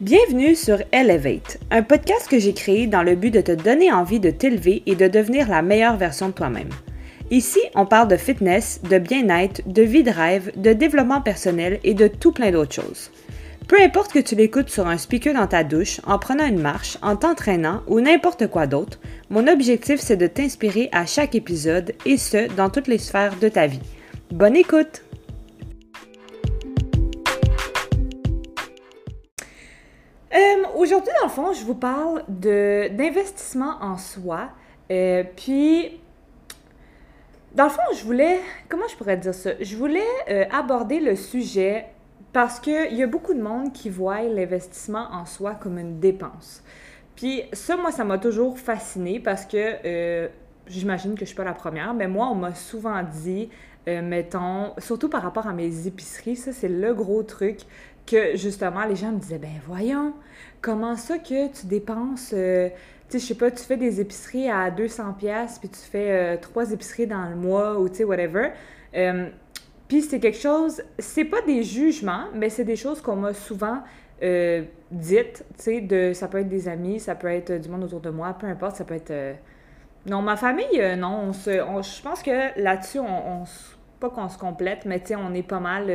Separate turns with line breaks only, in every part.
Bienvenue sur Elevate, un podcast que j'ai créé dans le but de te donner envie de t'élever et de devenir la meilleure version de toi-même. Ici, on parle de fitness, de bien-être, de vie de rêve, de développement personnel et de tout plein d'autres choses. Peu importe que tu l'écoutes sur un speaker dans ta douche, en prenant une marche, en t'entraînant ou n'importe quoi d'autre, mon objectif c'est de t'inspirer à chaque épisode et ce, dans toutes les sphères de ta vie. Bonne écoute! Euh, aujourd'hui, dans le fond, je vous parle d'investissement en soi. Euh, puis, dans le fond, je voulais, comment je pourrais dire ça? Je voulais euh, aborder le sujet parce qu'il y a beaucoup de monde qui voit l'investissement en soi comme une dépense. Puis ça, moi, ça m'a toujours fasciné parce que j'imagine que je suis pas la première, mais moi, on m'a souvent dit, mettons, surtout par rapport à mes épiceries, ça, c'est le gros truc que justement, les gens me disaient, ben voyons, comment ça que tu dépenses, euh, tu sais, je sais pas, tu fais des épiceries à 200 pièces puis tu fais euh, trois épiceries dans le mois ou tu sais, whatever. Euh, puis c'est quelque chose, c'est pas des jugements, mais c'est des choses qu'on m'a souvent dites, tu sais, de, ça peut être des amis, ça peut être du monde autour de moi, peu importe, ça peut être... non, ma famille, non, on se, je pense que là-dessus, on, on, pas qu'on se complète, mais tu sais, on est pas mal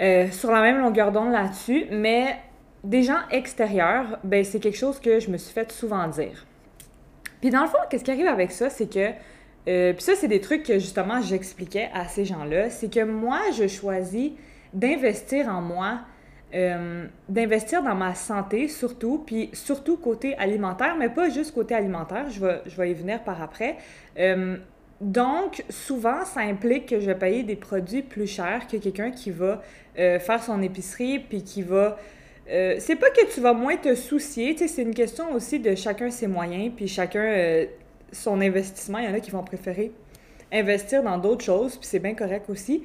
euh, sur la même longueur d'onde là-dessus, mais des gens extérieurs, ben c'est quelque chose que je me suis fait souvent dire. Puis dans le fond, qu'est-ce qui arrive avec ça, c'est que euh, puis ça, c'est des trucs que justement j'expliquais à ces gens-là, c'est que moi, je choisis d'investir en moi, euh, d'investir dans ma santé surtout, puis surtout côté alimentaire, mais pas juste côté alimentaire, je vais, je vais y venir par après. Donc, souvent, ça implique que je vais payer des produits plus chers que quelqu'un qui va euh, faire son épicerie, puis qui va... Euh, c'est pas que tu vas moins te soucier, c'est une question aussi de chacun ses moyens, puis chacun euh, son investissement. Il y en a qui vont préférer investir dans d'autres choses, puis c'est bien correct aussi.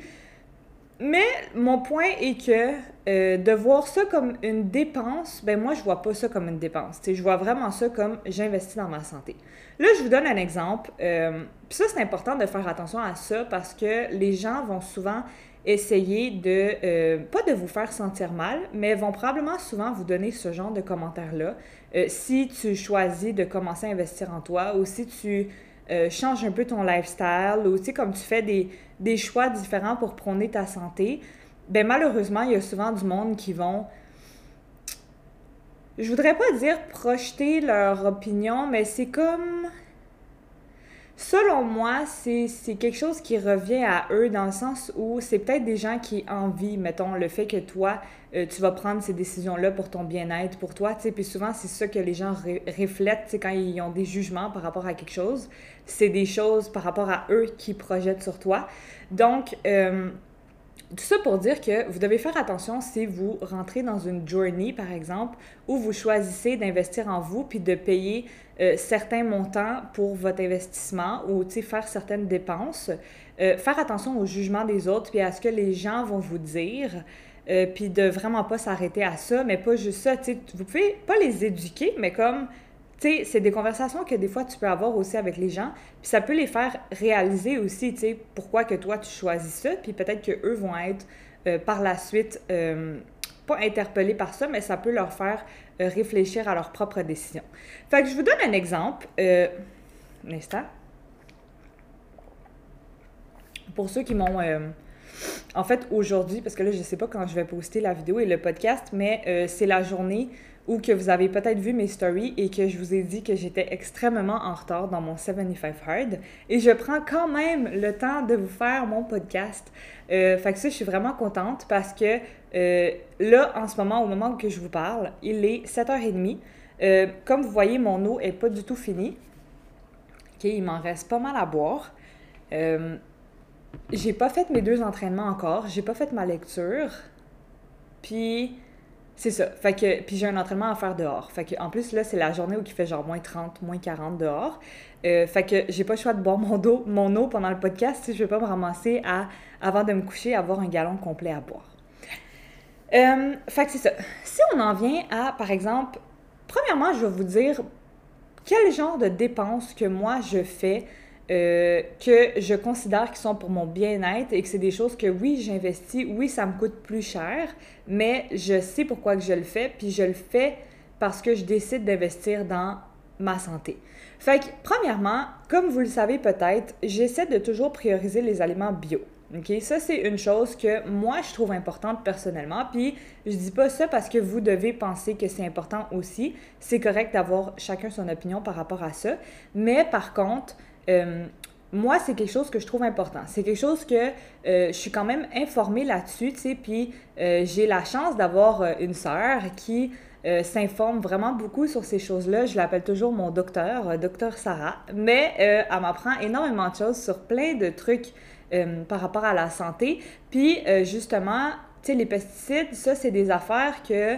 Mais mon point est que euh, de voir ça comme une dépense, ben moi, je vois pas ça comme une dépense. je vois vraiment ça comme j'investis dans ma santé. Là, je vous donne un exemple. Euh, puis ça, c'est important de faire attention à ça parce que les gens vont souvent essayer de, euh, pas de vous faire sentir mal, mais vont probablement souvent vous donner ce genre de commentaires-là. si tu choisis de commencer à investir en toi ou si tu euh, change un peu ton lifestyle ou, comme tu fais des, des, choix différents pour prôner ta santé, ben malheureusement, il y a souvent du monde qui vont, je voudrais pas dire projeter leur opinion, mais c'est comme Selon moi, c'est quelque chose qui revient à eux dans le sens où c'est peut-être des gens qui envient, mettons, le fait que toi, euh, tu vas prendre ces décisions-là pour ton bien-être, pour toi, puis souvent, c'est ça que les gens tu sais, quand ils ont des jugements par rapport à quelque chose, c'est des choses par rapport à eux qui projettent sur toi. Donc, euh, tout ça pour dire que vous devez faire attention si vous rentrez dans une journey, par exemple, où vous choisissez d'investir en vous puis de payer euh, certains montants pour votre investissement ou faire certaines dépenses. Euh, faire attention au jugement des autres puis à ce que les gens vont vous dire. Euh, puis de vraiment pas s'arrêter à ça, mais pas juste ça. Vous pouvez pas les éduquer, mais comme tu c'est des conversations que des fois tu peux avoir aussi avec les gens, puis ça peut les faire réaliser aussi, tu pourquoi que toi tu choisis ça, puis peut-être que eux vont être euh, par la suite euh, pas interpellés par ça, mais ça peut leur faire euh, réfléchir à leur propre décision. Fait je vous donne un exemple. un instant. Pour ceux qui m'ont en fait, aujourd'hui, parce que là, je ne sais pas quand je vais poster la vidéo et le podcast, mais c'est la journée ou que vous avez peut-être vu mes stories et que je vous ai dit que j'étais extrêmement en retard dans mon 75 Hard. Et je prends quand même le temps de vous faire mon podcast. Euh, fait que ça, je suis vraiment contente parce que euh, là, en ce moment, au moment où je vous parle, il est 7h30. Euh, comme vous voyez, mon eau est pas du tout finie. OK, il m'en reste pas mal à boire. Euh, j'ai pas fait mes deux entraînements encore. J'ai pas fait ma lecture. Puis c'est ça. Fait que, puis j'ai un entraînement à faire dehors. Fait que, en plus, là, c'est la journée où il fait genre moins 30, moins 40 dehors. Euh, fait que j'ai pas le choix de boire mon, eau, mon eau pendant le podcast si je veux pas me ramasser à, avant de me coucher, avoir un gallon complet à boire. Euh, fait que c'est ça. Si on en vient à, par exemple, premièrement, je vais vous dire quel genre de dépenses que moi je fais euh, que je considère qu'ils sont pour mon bien-être et que c'est des choses que oui, j'investis, oui, ça me coûte plus cher, mais je sais pourquoi que je le fais, puis je le fais parce que je décide d'investir dans ma santé. Fait que, premièrement, comme vous le savez peut-être, j'essaie de toujours prioriser les aliments bio. OK? Ça, c'est une chose que moi, je trouve importante personnellement. Puis, je dis pas ça parce que vous devez penser que c'est important aussi. C'est correct d'avoir chacun son opinion par rapport à ça. Mais par contre, euh, moi, c'est quelque chose que je trouve important. C'est quelque chose que euh, je suis quand même informée là-dessus, tu sais, puis euh, j'ai la chance d'avoir une sœur qui s'informe vraiment beaucoup sur ces choses-là. Je l'appelle toujours mon docteur, docteur Sarah, mais elle m'apprend énormément de choses sur plein de trucs par rapport à la santé. Puis, justement, tu sais, les pesticides, ça, c'est des affaires que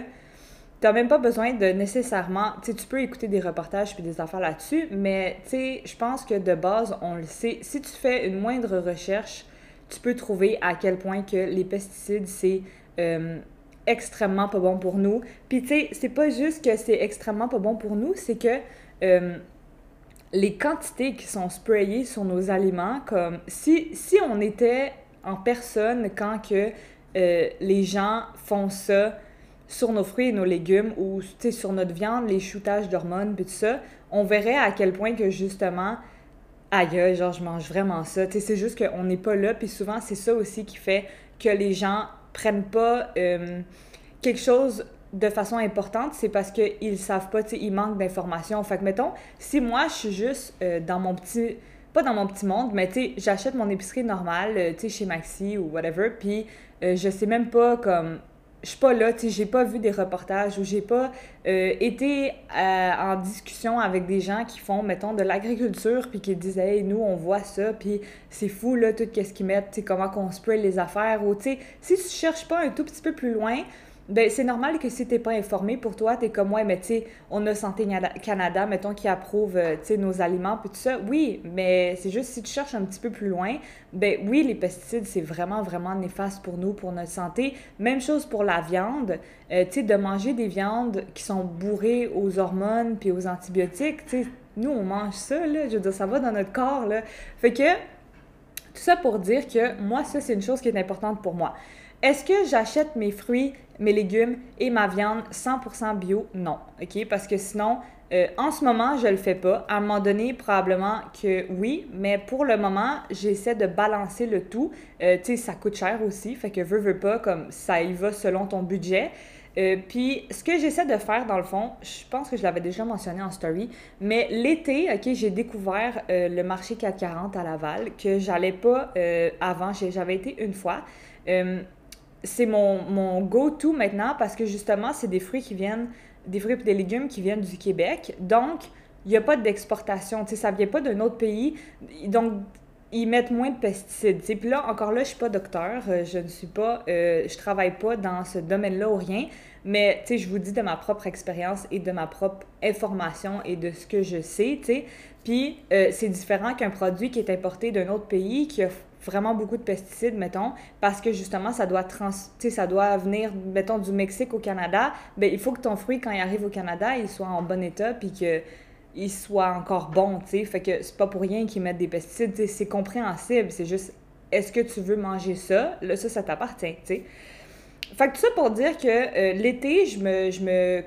tu n'as même pas besoin de nécessairement. Tu tu peux écouter des reportages puis des affaires là-dessus, mais tu sais, je pense que de base, on le sait. Si tu fais une moindre recherche, tu peux trouver à quel point que les pesticides, c'est euh, extrêmement pas bon pour nous. Puis tu sais, c'est pas juste que c'est extrêmement pas bon pour nous, c'est que euh, les quantités qui sont sprayées sur nos aliments, comme si, si on était en personne quand que euh, les gens font ça sur nos fruits et nos légumes ou sur notre viande, les shootages d'hormones, puis tout ça, on verrait à quel point que justement, aïe, genre, je mange vraiment ça. C'est juste qu'on n'est pas là, puis souvent, c'est ça aussi qui fait que les gens prennent pas euh, quelque chose de façon importante, c'est parce qu'ils savent pas, ils manquent d'informations. Fait que, mettons, si moi, je suis juste euh, dans mon petit pas dans mon petit monde, mais tu sais, j'achète mon épicerie normale, euh, tu sais, chez Maxi ou whatever, puis je sais même pas comme je suis pas là, tu sais, j'ai pas vu des reportages ou j'ai pas euh, été euh, en discussion avec des gens qui font, mettons, de l'agriculture, puis qui disent, hey, nous, on voit ça, puis c'est fou, là, tout ce qu'ils mettent, tu sais, comment qu'on spray les affaires, ou, tu sais, si tu cherches pas un tout petit peu plus loin, ben, c'est normal que si t'es pas informé, pour toi, t'es comme moi, mais tu sais, on a Santé Canada, mettons, qui approuve, euh, tu sais, nos aliments, puis tout ça. Oui, mais c'est juste si tu cherches un petit peu plus loin, ben oui, les pesticides, c'est vraiment, vraiment néfaste pour nous, pour notre santé. Même chose pour la viande. Euh, tu sais, de manger des viandes qui sont bourrées aux hormones puis aux antibiotiques, tu sais, nous, on mange ça, là. Je veux dire, ça va dans notre corps, là. Fait que, tout ça pour dire que moi, ça, c'est une chose qui est importante pour moi. Est-ce que j'achète mes fruits, mes légumes et ma viande 100% bio? Non, OK? Parce que sinon, euh, en ce moment, je le fais pas. À un moment donné, probablement que oui, mais pour le moment, j'essaie de balancer le tout. Euh, tu sais, ça coûte cher aussi, fait que veux, pas, comme ça y va selon ton budget. Euh, puis, ce que j'essaie de faire, dans le fond, je pense que je l'avais déjà mentionné en story, mais l'été, OK, j'ai découvert le marché 440 à Laval, que j'allais pas avant, j'avais été une fois c'est mon, mon go-to maintenant parce que justement, c'est des fruits qui viennent, des fruits et des légumes qui viennent du Québec. Donc, il n'y a pas d'exportation. Tu sais, ça vient pas d'un autre pays. Donc, ils mettent moins de pesticides. Puis là, encore là, je suis pas docteur, euh, je ne suis pas, euh, je travaille pas dans ce domaine-là ou rien, mais je vous dis de ma propre expérience et de ma propre information et de ce que je sais, tu sais. Puis euh, c'est différent qu'un produit qui est importé d'un autre pays, qui a vraiment beaucoup de pesticides, mettons, parce que justement, ça doit, trans ça doit venir, mettons, du Mexique au Canada, ben il faut que ton fruit, quand il arrive au Canada, il soit en bon état, puis qu'il soit encore bon, tu sais. Fait que c'est pas pour rien qu'ils mettent des pesticides, c'est compréhensible, c'est juste, est-ce que tu veux manger ça? Là, ça, ça t'appartient, tu sais. Fait que tout ça pour dire que euh, l'été, je me, je me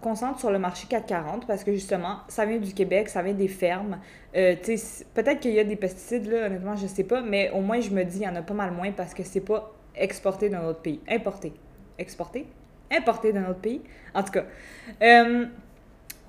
concentre sur le marché 440 parce que justement, ça vient du Québec, ça vient des fermes. Euh, peut-être qu'il y a des pesticides, là, honnêtement, je sais pas, mais au moins, je me dis, il y en a pas mal moins parce que c'est pas exporté d'un autre pays. Importé. Exporté? Importé d'un autre pays. En tout cas. Euh,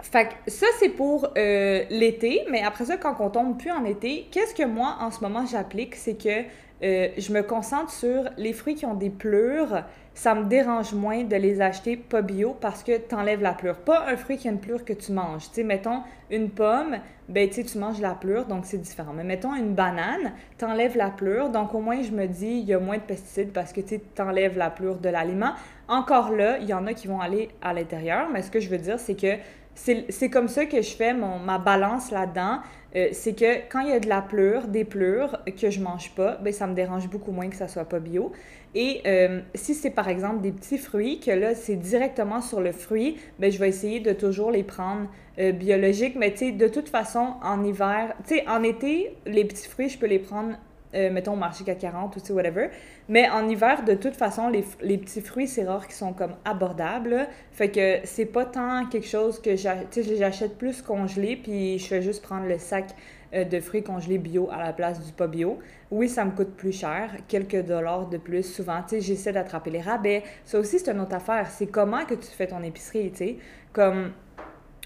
fait que ça, c'est pour l'été, mais après ça, quand on tombe plus en été, qu'est-ce que moi, en ce moment, j'applique? C'est que je me concentre sur les fruits qui ont des pleurs ça me dérange moins de les acheter pas bio parce que tu enlèves la pleure. Pas un fruit qui a une pleure que tu manges. Tu mettons une pomme, ben tu manges la pleure, donc c'est différent. Mais mettons une banane, tu enlèves la pleure, donc au moins je me dis, il y a moins de pesticides parce que tu enlèves la pleure de l'aliment. Encore là, il y en a qui vont aller à l'intérieur, mais ce que je veux dire, c'est que c'est comme ça que je fais ma balance là-dedans. Euh, c'est que quand il y a de la pleure, des pleurs que je mange pas, ben ça me dérange beaucoup moins que ça soit pas bio. Et euh, si c'est par exemple des petits fruits, que là c'est directement sur le fruit, ben je vais essayer de toujours les prendre euh, biologiques. Mais tu sais, de toute façon, en hiver, tu sais, en été, les petits fruits, je peux les prendre euh, mettons au marché 440 ou whatever. Mais en hiver, de toute façon, les, les petits fruits, c'est rare qu'ils sont comme abordables. Fait que c'est pas tant quelque chose que j'achète plus congelé, puis je fais juste prendre le sac euh, de fruits congelés bio à la place du pas bio. Oui, ça me coûte plus cher, quelques dollars de plus. Souvent, tu sais, j'essaie d'attraper les rabais. Ça aussi, c'est une autre affaire. C'est comment que tu fais ton épicerie, tu sais. Comme,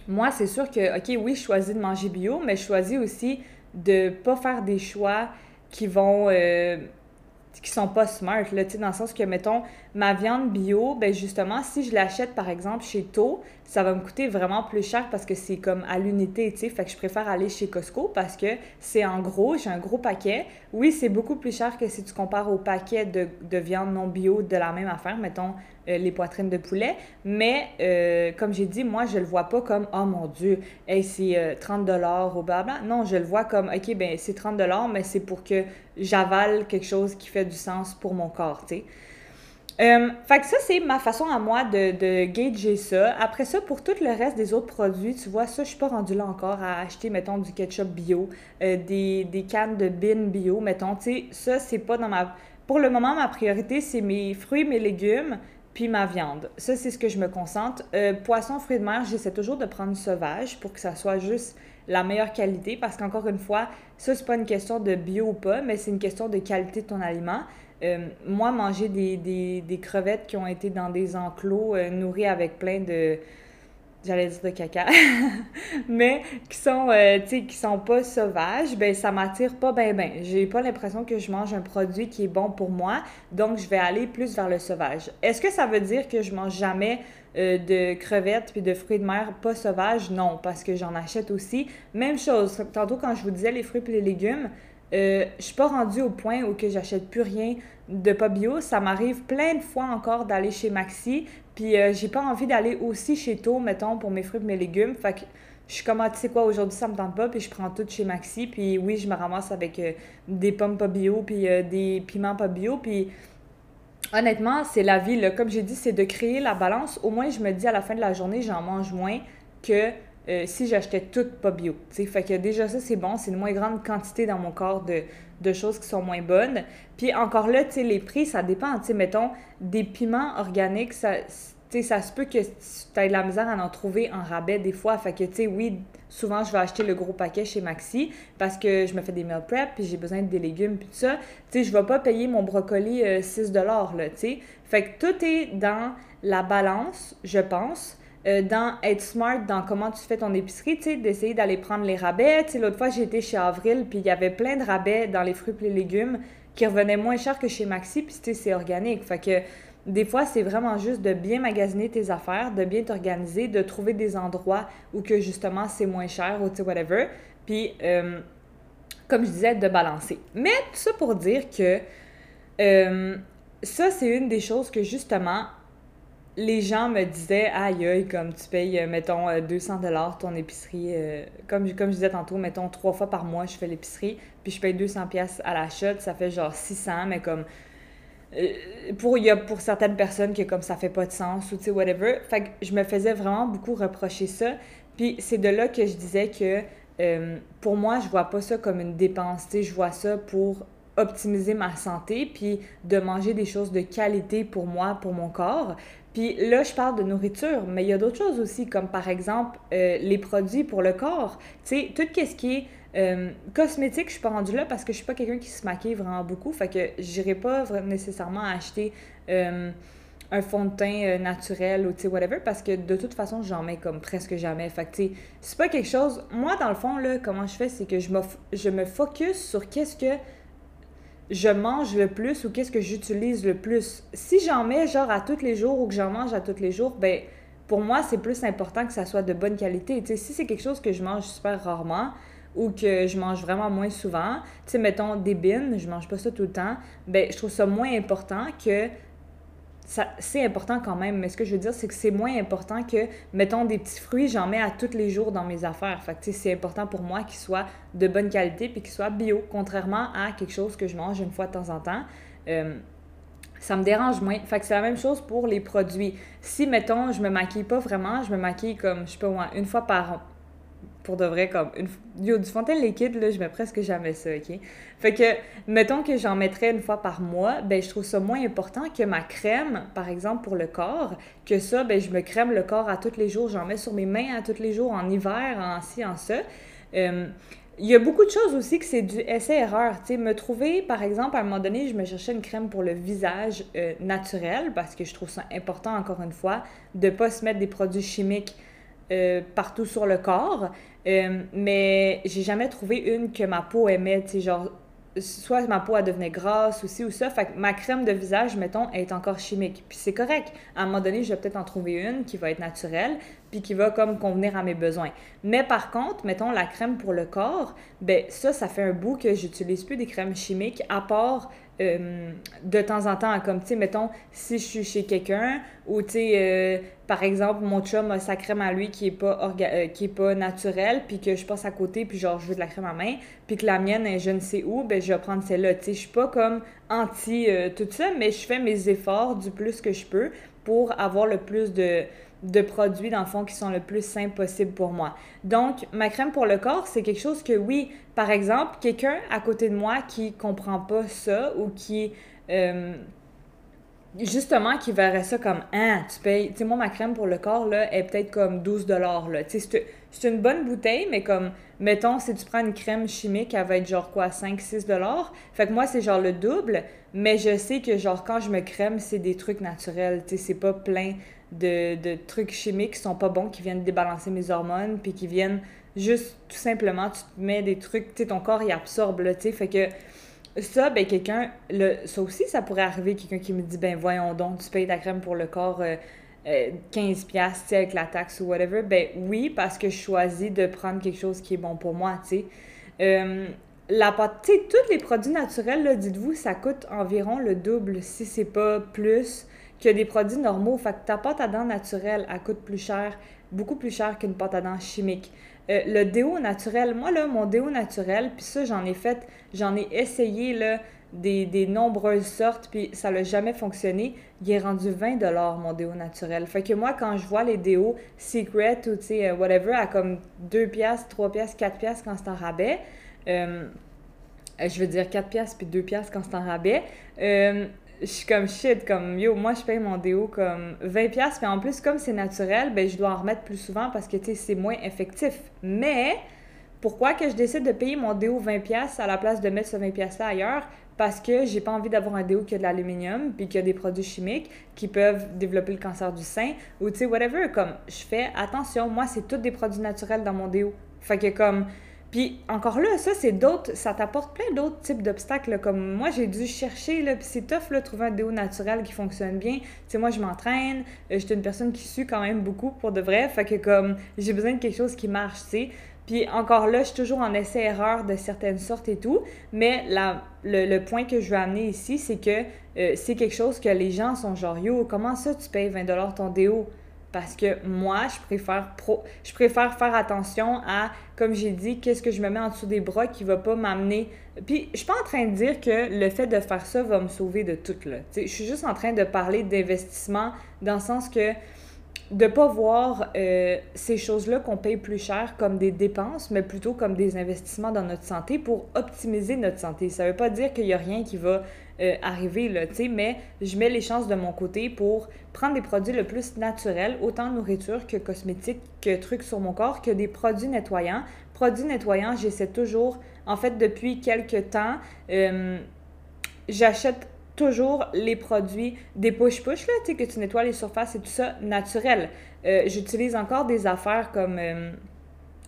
moi, c'est sûr que, OK, oui, je choisis de manger bio, mais je choisis aussi de pas faire des choix qui vont euh, qui sont pas smart là, dans le sens que mettons ma viande bio, ben justement si je l'achète par exemple chez To, ça va me coûter vraiment plus cher parce que c'est comme à l'unité, tu sais, fait que je préfère aller chez Costco parce que c'est en gros, j'ai un gros paquet. Oui, c'est beaucoup plus cher que si tu compares au paquet de, de viande non bio de la même affaire, mettons euh, les poitrines de poulet. Mais, euh, comme j'ai dit, moi, je le vois pas comme, oh mon Dieu, hey, c'est 30 euh, dollars ou blabla. Non, je le vois comme, OK, ben c'est 30 dollars, mais c'est pour que j'avale quelque chose qui fait du sens pour mon corps, tu sais. Fait que ça, c'est ma façon à moi de, de gager ça. Après ça, pour tout le reste des autres produits, tu vois, ça, je suis pas rendue là encore à acheter, mettons, du ketchup bio, des, des, cannes de bin bio, mettons, tu sais, ça, c'est pas dans ma... Pour le moment, ma priorité, c'est mes fruits, mes légumes, puis ma viande. Ça, c'est ce que je me concentre. Euh, poisson, fruits de mer, j'essaie toujours de prendre sauvage pour que ça soit juste la meilleure qualité parce qu'encore une fois, ça, c'est pas une question de bio ou pas, mais c'est une question de qualité de ton aliment. Euh, moi, manger des, crevettes qui ont été dans des enclos euh, nourris avec plein de j'allais dire de caca, mais qui sont, euh, qui sont pas sauvages, ben ça m'attire pas ben ben. J'ai pas l'impression que je mange un produit qui est bon pour moi, donc je vais aller plus vers le sauvage. Est-ce que ça veut dire que je mange jamais euh, de crevettes puis de fruits de mer pas sauvages? Non, parce que j'en achète aussi. Même chose, tantôt quand je vous disais les fruits et les légumes, euh, je suis pas rendue au point où que j'achète plus rien de pas bio. Ça m'arrive plein de fois encore d'aller chez Maxi, puis euh, j'ai pas envie d'aller aussi chez To, mettons, pour mes fruits et mes légumes. Fait que je suis comme, ah, tu sais quoi, aujourd'hui ça me tente pas, puis je prends tout chez Maxi. Puis oui, je me ramasse avec euh, des pommes pas bio, puis euh, des piments pas bio. Puis honnêtement, c'est la vie, là. Comme j'ai dit, c'est de créer la balance. Au moins, je me dis à la fin de la journée, j'en mange moins que si j'achetais tout pas bio. sais Fait que déjà ça, c'est bon. C'est une moins grande quantité dans mon corps de, de choses qui sont moins bonnes. Puis encore là, tu les prix, ça dépend. Tu mettons, des piments organiques, ça, ça se peut que tu aies de la misère à en trouver en rabais des fois. Fait que, tu oui, souvent, je vais acheter le gros paquet chez Maxi parce que je me fais des meal prep, puis j'ai besoin de des légumes, puis tout ça. Tu sais, je vais pas payer mon brocoli 6 euh, là, tu. Fait que tout est dans la balance, je pense. Euh, dans être smart dans comment tu fais ton épicerie, tu sais, d'essayer d'aller prendre les rabais. Tu sais, l'autre fois, j'étais chez Avril, puis il y avait plein de rabais dans les fruits et les légumes qui revenaient moins cher que chez Maxi, puis tu sais, c'est organique. Fait que des fois, c'est vraiment juste de bien magasiner tes affaires, de bien t'organiser, de trouver des endroits où que justement c'est moins cher ou tu sais, whatever. Puis, euh, comme je disais, de balancer. Mais tout ça pour dire que euh, ça, c'est une des choses que justement, les gens me disaient aïe aïe comme tu payes euh, mettons 200 euh, dollars ton épicerie euh, comme comme je disais tantôt mettons trois fois par mois je fais l'épicerie puis je paye 200 pièces à l'achat ça fait genre 600 mais comme pour il pour certaines personnes que comme ça fait pas de sens ou tu sais whatever. Fait que je me faisais vraiment beaucoup reprocher ça. Puis c'est de là que je disais que pour moi je vois pas ça comme une dépense tu sais je vois ça pour optimiser ma santé, puis de manger des choses de qualité pour moi, pour mon corps. Puis là, je parle de nourriture, mais il y a d'autres choses aussi, comme par exemple euh, les produits pour le corps. Tu sais, tout ce qui est euh, cosmétique, je suis pas rendue là parce que je suis pas quelqu'un qui se maquille vraiment beaucoup. Fait que j'irai pas nécessairement acheter euh, un fond de teint naturel ou tu sais, whatever, parce que de toute façon, j'en mets comme presque jamais. Fait que tu sais, c'est pas quelque chose. Moi, dans le fond, là, comment je fais, c'est que je, je me focus sur qu'est-ce que je mange le plus ou qu'est-ce que j'utilise le plus. Si j'en mets genre à tous les jours ou que j'en mange à tous les jours, ben pour moi, c'est plus important que ça soit de bonne qualité. Si c'est quelque chose que je mange super rarement ou que je mange vraiment moins souvent, tu sais, mettons des bines, je mange pas ça tout le temps, ben je trouve ça moins important que c'est important quand même, mais ce que je veux dire, c'est que c'est moins important que, mettons, des petits fruits, j'en mets à tous les jours dans mes affaires. Fait que, c'est important pour moi qu'ils soient de bonne qualité puis qu'ils soient bio, contrairement à quelque chose que je mange une fois de temps en temps. Euh, ça me dérange moins. Fait que c'est la même chose pour les produits. Si, mettons, je me maquille pas vraiment, je me maquille comme, je sais pas, une fois par pour de vrai, comme une yo, du fontaine liquide, là, je mets presque jamais ça, OK? Fait que, mettons que j'en mettrais une fois par mois, ben je trouve ça moins important que ma crème, par exemple, pour le corps, que ça, ben je me crème le corps à tous les jours, j'en mets sur mes mains à tous les jours, en hiver, en ci, en ça. Il y a beaucoup de choses aussi que c'est du essai-erreur. Tu sais, me trouver, par exemple, à un moment donné, je me cherchais une crème pour le visage euh, naturel parce que je trouve ça important, encore une fois, de ne pas se mettre des produits chimiques euh, partout sur le corps. Euh, mais j'ai jamais trouvé une que ma peau aimait, tu genre, soit ma peau, elle devenait grasse aussi ou ça. Fait que ma crème de visage, mettons, est encore chimique. Puis c'est correct. À un moment donné, je vais peut-être en trouver une qui va être naturelle, puis qui va comme convenir à mes besoins. Mais par contre, mettons, la crème pour le corps, ben ça, ça fait un bout que j'utilise plus des crèmes chimiques, à part euh, de temps en temps, comme, tu sais, mettons, si je suis chez quelqu'un, ou, tu sais, euh, par exemple, mon chum a sa crème à lui qui est pas, euh, qui est pas naturelle, puis que je passe à côté, puis genre, je veux de la crème à main, puis que la mienne je ne sais où, ben je vais prendre celle-là, tu sais, je suis pas comme anti tout ça, mais je fais mes efforts du plus que je peux pour avoir le plus de de produits, dans le fond, qui sont le plus sains possible pour moi. Donc, ma crème pour le corps, c'est quelque chose que, oui, par exemple, quelqu'un à côté de moi qui comprend pas ça ou qui, euh, justement, qui verrait ça comme, ah, tu payes, tu sais, moi, ma crème pour le corps, là, est peut-être comme 12 là. Tu sais, c'est une bonne bouteille, mais comme, mettons, si tu prends une crème chimique, elle va être genre quoi, 5-6 Fait que moi, c'est genre le double, mais je sais que, genre, quand je me crème, c'est des trucs naturels, tu sais, c'est pas plein de, trucs chimiques qui sont pas bons, qui viennent débalancer mes hormones, puis qui viennent juste tout simplement, tu te mets des trucs, tu sais, ton corps il absorbe, tu sais, fait que ça, ben quelqu'un, ça aussi, ça pourrait arriver, quelqu'un qui me dit, ben voyons donc, tu payes ta crème pour le corps 15$, euh, euh, sais avec la taxe ou whatever, ben oui, parce que je choisis de prendre quelque chose qui est bon pour moi, tu sais. Euh, la pâte, tu sais, tous les produits naturels, dites-vous, ça coûte environ le double, si c'est pas plus que des produits normaux. Fait que ta pâte à dents naturelle, elle coûte plus cher, beaucoup plus cher qu'une pâte à dents chimique. Euh, le déo naturel, moi, là, mon déo naturel, puis ça, j'en ai fait, j'en ai essayé, là, des, nombreuses sortes, puis ça n'a jamais fonctionné. Il est rendu 20 mon déo naturel. Fait que moi, quand je vois les déos Secret ou, tu sais, euh, whatever, à comme 2 piastres, 3 piastres, 4 piastres quand c'est en rabais, euh, je veux dire 4 piastres puis 2 piastres quand c'est en rabais, je suis comme shit, comme yo, moi je paye mon déo comme 20$, mais en plus, comme c'est naturel, ben je dois en remettre plus souvent parce que tu sais, c'est moins effectif. Mais pourquoi que je décide de payer mon déo 20$ à la place de mettre ce 20$-là ailleurs? Parce que j'ai pas envie d'avoir un déo qui a de l'aluminium puis qui a des produits chimiques qui peuvent développer le cancer du sein ou tu sais, whatever. Comme je fais attention, moi c'est tous des produits naturels dans mon déo. Fait que comme puis encore là, ça, c'est d'autres, ça t'apporte plein d'autres types d'obstacles. Comme moi, j'ai dû chercher, là, puis c'est tough, là, trouver un déo naturel qui fonctionne bien. Tu sais, moi, je m'entraîne, euh, j'étais une personne qui sue quand même beaucoup pour de vrai. Fait que comme, j'ai besoin de quelque chose qui marche, tu sais. Puis encore là, je suis toujours en essai-erreur de certaines sortes et tout. Mais la, le, point que je veux amener ici, c'est que euh, c'est quelque chose que les gens sont genre, yo, comment ça tu payes 20$ ton déo? Parce que moi, je préfère, pro, je préfère faire attention à, comme j'ai dit, qu'est-ce que je me mets en dessous des bras qui va pas m'amener. Puis, je suis pas en train de dire que le fait de faire ça va me sauver de tout, là. je suis juste en train de parler d'investissement dans le sens que de pas voir euh, ces choses-là qu'on paye plus cher comme des dépenses, mais plutôt comme des investissements dans notre santé pour optimiser notre santé. Ça veut pas dire qu'il y a rien qui va euh, arriver, là, tu sais, mais je mets les chances de mon côté pour prendre des produits le plus naturels, autant nourriture que cosmétiques, que trucs sur mon corps, que des produits nettoyants. Produits nettoyants, j'essaie toujours, en fait, depuis quelques temps, euh, j'achète toujours les produits des push-push, là, tu sais, que tu nettoies les surfaces et tout ça, naturel. Euh, j'utilise encore des affaires comme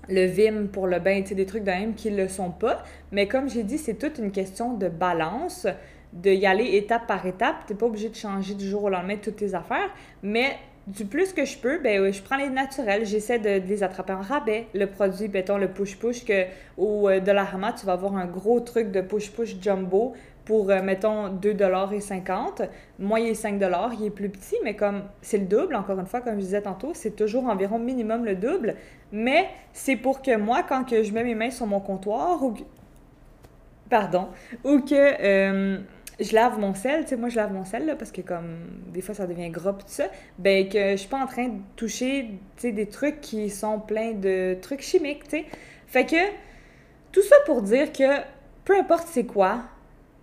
le Vim pour le bain, tu sais, des trucs de même qui ne le sont pas. Mais comme j'ai dit, c'est toute une question de balance de y aller étape par étape. Tu n'es pas obligé de changer du jour au lendemain toutes tes affaires, mais du plus que je peux, ben, je prends les naturels, j'essaie de, les attraper en rabais. Le produit, mettons le push-push, que au euh, Dollarama, tu vas avoir un gros truc de push-push jumbo pour, euh, mettons, 2,50 Moi, il est 5 il est plus petit, mais comme c'est le double, encore une fois, comme je disais tantôt, c'est toujours environ minimum le double. Mais c'est pour que moi, quand je mets mes mains sur mon comptoir ou que... Pardon. Ou que... Euh, je lave mon sel, tu sais, moi je lave mon sel là, parce que comme des fois ça devient gras tout ça, ben que je suis pas en train de toucher, tu sais, des trucs qui sont pleins de trucs chimiques, tu sais. Fait que tout ça pour dire que peu importe c'est quoi,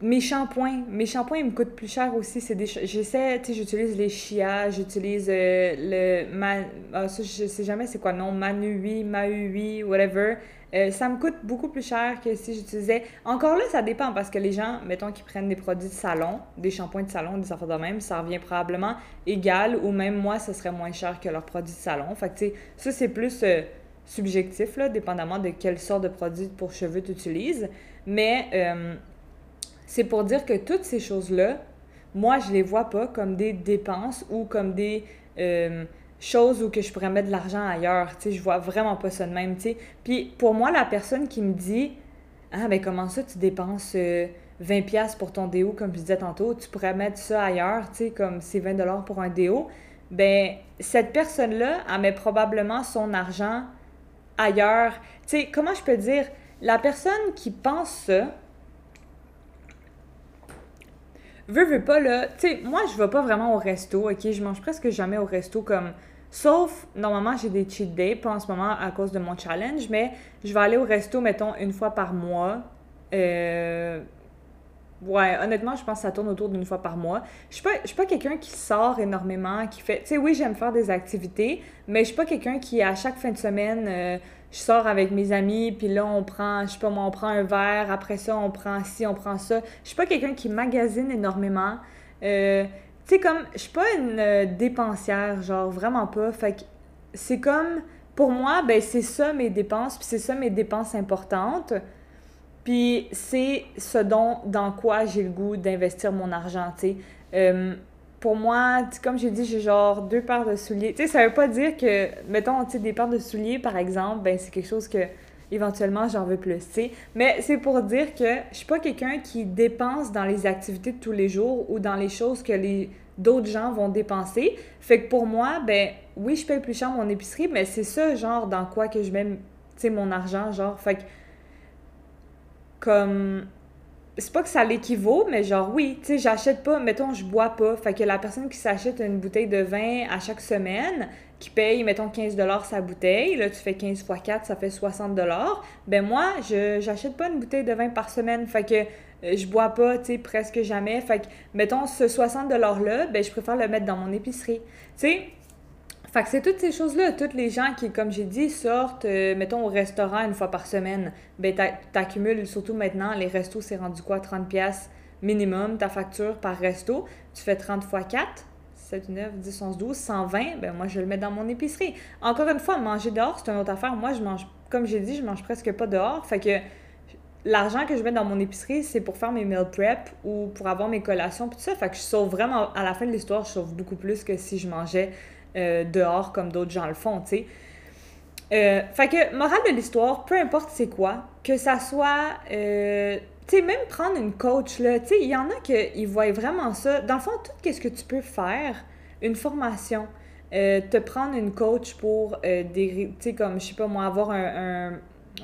mes shampoings, mes shampoings ils me coûtent plus cher aussi, c'est des j'essaie, tu sais, j'utilise les Chia, j'utilise euh, le ma, ah, ça, je sais jamais c'est quoi non, Manui, Maui, whatever. Euh, ça me coûte beaucoup plus cher que si j'utilisais. Encore là, ça dépend parce que les gens, mettons, qui prennent des produits de salon, des shampoings de salon, des affaires de même, ça revient probablement égal ou même moi, ce serait moins cher que leurs produits de salon. Fait que, tu sais, ça, c'est plus euh, subjectif, là, dépendamment de quelle sorte de produit pour cheveux tu utilises. Mais euh, c'est pour dire que toutes ces choses-là, moi, je les vois pas comme des dépenses ou comme des chose où que je pourrais mettre de l'argent ailleurs. Tu sais, je vois vraiment pas ça de même, tu sais. Puis pour moi, la personne qui me dit Ah, ben comment ça, tu dépenses 20$ euh, pour ton déo, comme je disais tantôt, tu pourrais mettre ça ailleurs, tu sais, comme c'est 20$ pour un déo. Ben, cette personne-là, elle met probablement son argent ailleurs. Tu sais, comment je peux dire La personne qui pense ça, veut, veut pas, là. Tu sais, moi, je vais pas vraiment au resto, ok? Je mange presque jamais au resto comme Sauf, normalement, j'ai des cheat days, pas en ce moment à cause de mon challenge, mais je vais aller au resto, mettons, une fois par mois. Euh, ouais, honnêtement, je pense que ça tourne autour d'une fois par mois. Je suis pas, suis pas quelqu'un qui sort énormément, qui fait... Tu sais, oui, j'aime faire des activités, mais je suis pas quelqu'un qui, à chaque fin de semaine, euh, je sors avec mes amis, puis là, on prend, je sais pas moi, on prend un verre, après ça, on prend ci, on prend ça. Je suis pas quelqu'un qui magasine énormément. Euh, tu sais, comme, je suis pas une euh, dépensière, genre, vraiment pas. Fait que c'est comme, pour moi, ben, c'est ça mes dépenses, puis c'est ça mes dépenses importantes. Puis c'est ce dont, dans quoi j'ai le goût d'investir mon argent, tu sais. Euh, pour moi, comme j'ai dit, j'ai genre deux paires de souliers. Tu sais, ça veut pas dire que, mettons, tu sais, des paires de souliers, par exemple, ben, c'est quelque chose que éventuellement j'en veux plus, tu sais. Mais c'est pour dire que je suis pas quelqu'un qui dépense dans les activités de tous les jours ou dans les choses que les d'autres gens vont dépenser. Fait que pour moi, ben oui, je paye plus cher mon épicerie, mais c'est ça genre dans quoi que je mets tu sais mon argent genre fait que comme c'est pas que ça l'équivaut, mais genre oui, tu sais, j'achète pas, mettons, je bois pas. Fait que la personne qui s'achète une bouteille de vin à chaque semaine, qui paye, mettons, 15 sa bouteille, là, tu fais 15 x 4, ça fait 60 Ben moi, je j'achète pas une bouteille de vin par semaine. Fait que euh, je bois pas, tu sais, presque jamais. Fait que, mettons, ce 60 $-là, ben je préfère le mettre dans mon épicerie. Tu sais, fait que c'est toutes ces choses-là. Toutes les gens qui, comme j'ai dit, sortent, euh, mettons, au restaurant une fois par semaine, ben t'accumules, surtout maintenant, les restos, c'est rendu quoi? 30 pièces minimum, ta facture par resto? Tu fais 30 fois 4, 7, 9, 10, 11, 12, 120, ben moi, je le mets dans mon épicerie. Encore une fois, manger dehors, c'est une autre affaire. Moi, je mange, comme j'ai dit, je mange presque pas dehors. Fait que l'argent que je mets dans mon épicerie, c'est pour faire mes meal prep ou pour avoir mes collations, tout ça. Fait que je sauve vraiment, à la fin de l'histoire, je sauve beaucoup plus que si je mangeais euh, dehors comme d'autres gens le font, tu sais. Euh, fait que, morale de l'histoire, peu importe c'est quoi, que ça soit, euh, tu sais, même prendre une coach, là, tu sais, il y en a qui voient vraiment ça. Dans le fond, tout ce que tu peux faire, une formation, te prendre une coach pour des, tu sais, comme, je sais pas moi, avoir un,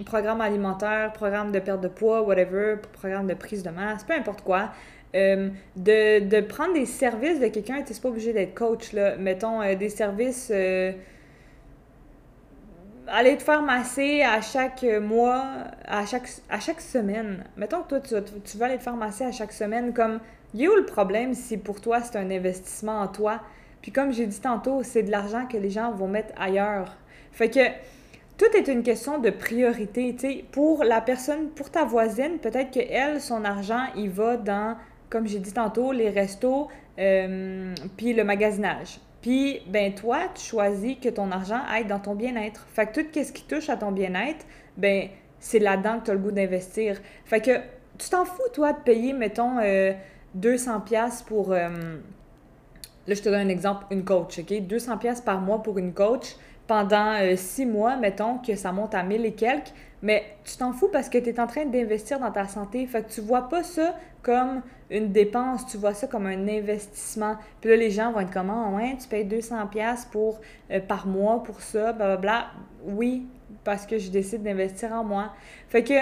programme alimentaire, programme de perte de poids, whatever, programme de prise de masse, peu importe quoi. Euh, de, de, prendre des services de quelqu'un, tu n'es pas obligé d'être coach, là. Mettons, euh, des services... Euh, aller te faire masser à chaque mois, à chaque, à chaque semaine. Mettons que toi, tu, tu veux aller te faire masser à chaque semaine. Comme, il a où le problème si pour toi, c'est un investissement en toi? Puis comme j'ai dit tantôt, c'est de l'argent que les gens vont mettre ailleurs. Fait que tout est une question de priorité. sais, Pour la personne, pour ta voisine, peut-être que elle, son argent, il va dans, comme j'ai dit tantôt, les restos, euh, puis le magasinage. Puis, ben toi, tu choisis que ton argent aille dans ton bien-être. Fait que tout ce qui touche à ton bien-être, ben c'est là-dedans que tu as le goût d'investir. Fait que tu t'en fous, toi, de payer, mettons, 200 euh, 200$ pour... Euh, là, je te donne un exemple, une coach, OK? 200$ par mois pour une coach pendant euh, six mois, mettons que ça monte à 1000 et quelques, mais tu t'en fous parce que tu es en train d'investir dans ta santé. Fait que tu vois pas ça comme une dépense, tu vois ça comme un investissement. Puis là, les gens vont être comme, ah ouais, tu payes 200$ pour, euh, par mois pour ça, blablabla. Oui, parce que je décide d'investir en moi. Fait que,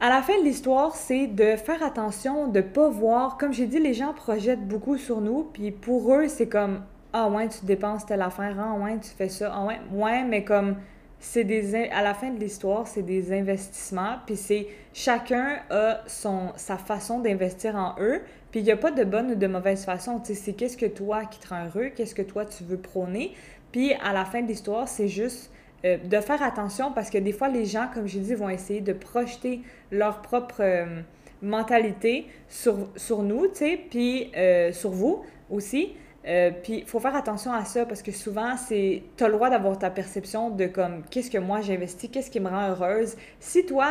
à la fin de l'histoire, c'est de faire attention, de pas voir, comme j'ai dit, les gens projettent beaucoup sur nous, puis pour eux, c'est comme, ah ouais, tu dépenses telle affaire, ah ouais, tu fais ça, ah ouais, ouais, mais comme c'est des à la fin de l'histoire, c'est des investissements, puis c'est chacun a son sa façon d'investir en eux, puis il n'y a pas de bonne ou de mauvaise façon, tu sais, c'est qu'est-ce que toi qui te rend heureux, qu'est-ce que toi tu veux prôner, puis à la fin de l'histoire, c'est juste euh, de faire attention parce que des fois les gens, comme j'ai dit, vont essayer de projeter leur propre euh, mentalité sur, sur nous, tu sais, puis euh, sur vous aussi. Euh, puis il faut faire attention à ça parce que souvent, c'est tu as le droit d'avoir ta perception de comme qu'est-ce que moi j'investis, qu'est-ce qui me rend heureuse. Si toi,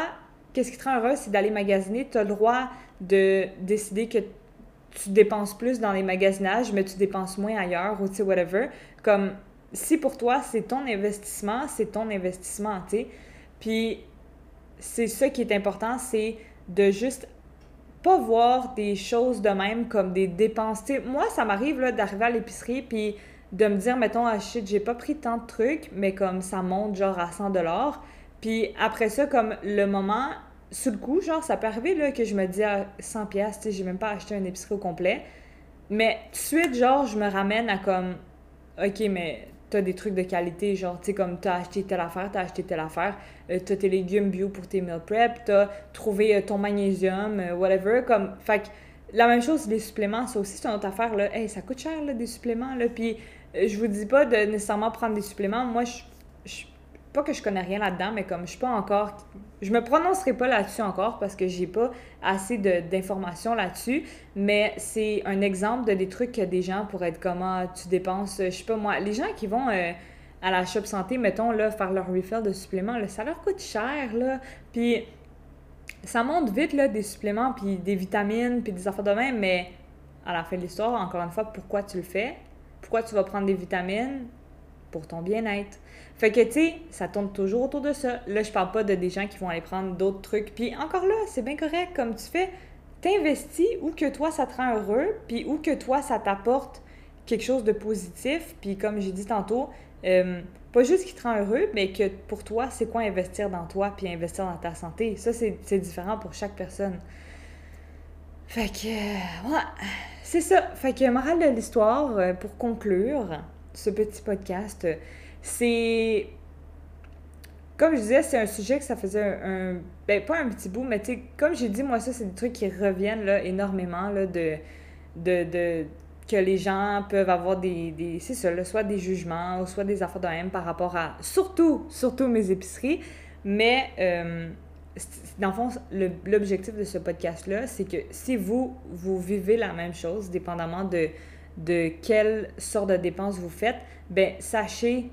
qu'est-ce qui te rend heureuse, c'est d'aller magasiner, tu as le droit de décider que tu dépenses plus dans les magasinages, mais tu dépenses moins ailleurs ou tu sais, whatever. Comme si pour toi, c'est ton investissement, c'est ton investissement, tu sais. Puis c'est ça qui est important, c'est de juste pas voir des choses de même comme des dépenses. moi, ça m'arrive d'arriver à l'épicerie puis de me dire, mettons, ah j'ai pas pris tant de trucs, mais comme ça monte genre à 100 dollars. Puis après ça, comme le moment, sous le coup, genre, ça peut arriver là, que je me dis à 100 pièces, tu sais, j'ai même pas acheté un épicerie au complet. Mais tout de suite, genre, je me ramène à comme, OK, mais t'as des trucs de qualité, genre, tu sais, comme t'as acheté telle affaire, t'as acheté telle affaire, euh, t'as tes légumes bio pour tes meal prep, t'as trouvé euh, ton magnésium, euh, whatever, comme, fait que la même chose, les suppléments, ça aussi, c'est une autre affaire, là, hey, ça coûte cher, là, des suppléments, là, puis je vous dis pas de nécessairement prendre des suppléments, moi, je pas que je connais rien là-dedans, mais comme je suis pas encore. Je me prononcerai pas là-dessus encore parce que j'ai pas assez d'informations là-dessus, mais c'est un exemple de des trucs que des gens pourraient être comment ah, tu dépenses, je sais pas moi, les gens qui vont euh, à la shop santé, mettons, là, faire leur refill de suppléments, là, ça leur coûte cher, là. Puis ça monte vite, là, des suppléments, puis des vitamines, puis des affaires de même, mais à la fin de l'histoire, encore une fois, pourquoi tu le fais? Pourquoi tu vas prendre des vitamines? Pour ton bien-être. Fait que, tu sais, ça tourne toujours autour de ça. Là, je parle pas de des gens qui vont aller prendre d'autres trucs. Puis encore là, c'est bien correct comme tu fais. T'investis où que toi, ça te rend heureux, puis où que toi, ça t'apporte quelque chose de positif. Puis comme j'ai dit tantôt, euh, pas juste qui te rend heureux, mais que pour toi, c'est quoi investir dans toi, puis investir dans ta santé. Ça, c'est différent pour chaque personne. Fait que, ouais, c'est ça. Fait que, morale de l'histoire, euh, pour conclure ce petit podcast, c'est. Comme je disais, c'est un sujet que ça faisait un. ben, pas un petit bout, mais tu sais, comme j'ai dit, moi, ça, c'est des trucs qui reviennent là, énormément là, de, de, de que les gens peuvent avoir des, des c'est ça, soit des jugements ou soit des affaires de même par rapport à surtout, surtout mes épiceries. Mais euh, dans le fond, l'objectif de ce podcast-là, c'est que si vous, vous vivez la même chose, dépendamment de, de quelle sorte de dépenses vous faites, ben sachez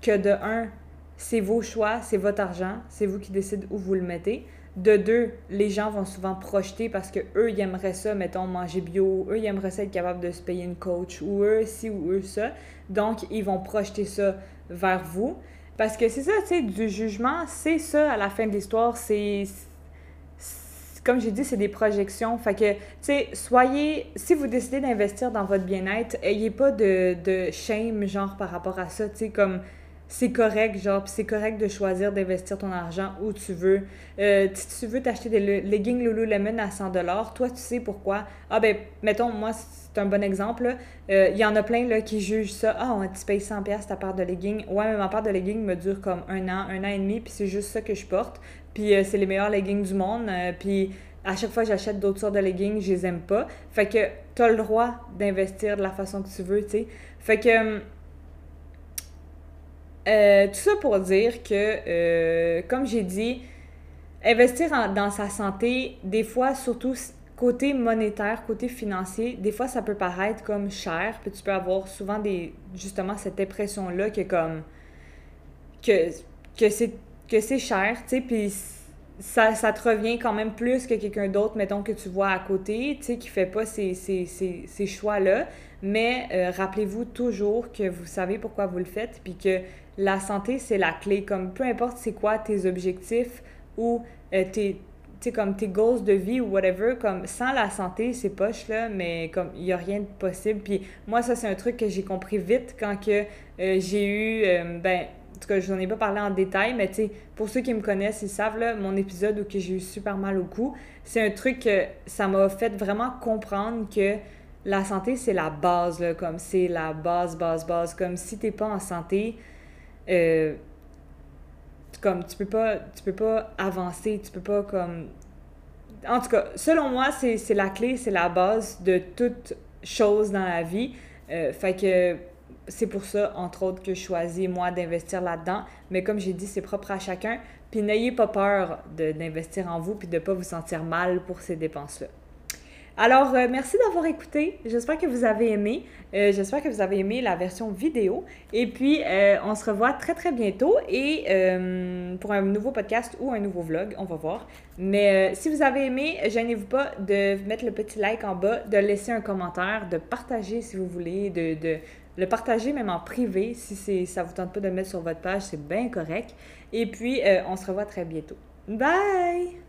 que de un, c'est vos choix, c'est votre argent, c'est vous qui décidez où vous le mettez. De deux, les gens vont souvent projeter parce que eux, ils aimeraient ça, mettons, manger bio, eux, ils aimeraient ça être capable de se payer une coach, ou eux, ci ou eux, ça. Donc, ils vont projeter ça vers vous. Parce que c'est ça, tu sais, du jugement, c'est ça à la fin de l'histoire, c'est. Comme j'ai dit, c'est des projections. Fait que, tu sais, soyez. Si vous décidez d'investir dans votre bien-être, ayez pas de, de shame, genre, par rapport à ça, tu sais, comme c'est correct, genre, c'est correct de choisir d'investir ton argent où tu veux. Euh, si tu veux t'acheter des leggings Lululemon à 100 toi, tu sais pourquoi. Ah ben, mettons, moi, c'est un bon exemple. Euh, il y en a plein là, qui jugent ça. Ah, tu payes 100 ta part de leggings. Ouais, mais ma part de leggings me dure comme un an, un an et demi, puis c'est juste ça que je porte. Puis euh, c'est les meilleurs leggings du monde. puis à chaque fois j'achète d'autres sortes de leggings, je les aime pas. Fait que tu as le droit d'investir de la façon que tu veux, tu sais. Fait que euh, tout ça pour dire que, euh, comme j'ai dit, investir dans sa santé, des fois, surtout côté monétaire, côté financier, des fois, ça peut paraître comme cher, puis tu peux avoir souvent des, justement cette impression-là que comme, que, que c'est que c'est cher, tu sais, puis ça, ça te revient quand même plus que quelqu'un d'autre, mettons, que tu vois à côté, tu sais, qui fait pas ces, ces, ces, ces choix-là. Mais euh, rappelez-vous toujours que vous savez pourquoi vous le faites, puis que la santé, c'est la clé. Comme peu importe c'est quoi tes objectifs ou euh, tes, comme tes goals de vie ou whatever, comme sans la santé, c'est poche, là, mais comme il n'y a rien de possible. Puis moi, ça, c'est un truc que j'ai compris vite quand euh, j'ai eu, ben, en tout cas, je n'en ai pas parlé en détail, mais tu pour ceux qui me connaissent, ils savent, là, mon épisode où j'ai eu super mal au cou, c'est un truc que ça m'a fait vraiment comprendre que la santé, c'est la base, comme c'est la base, base, base. Comme si t'es pas en santé, euh, comme tu peux pas, tu peux pas avancer, tu peux pas comme... En tout cas, selon moi, c'est la clé, c'est la base de toute chose dans la vie. Euh, fait que c'est pour ça, entre autres, que je choisis, moi, d'investir là-dedans. Mais comme j'ai dit, c'est propre à chacun. Puis n'ayez pas peur d'investir en vous, puis de ne pas vous sentir mal pour ces dépenses-là. Alors, euh, merci d'avoir écouté. J'espère que vous avez aimé. Euh, j'espère que vous avez aimé la version vidéo. Et puis, euh, on se revoit très, très bientôt. Et pour un nouveau podcast ou un nouveau vlog, on va voir. Mais si vous avez aimé, gênez-vous pas de mettre le petit like en bas, de laisser un commentaire, de partager si vous voulez, de, le partager même en privé. Si ça vous tente pas de le mettre sur votre page, c'est bien correct. Et puis, on se revoit très bientôt. Bye!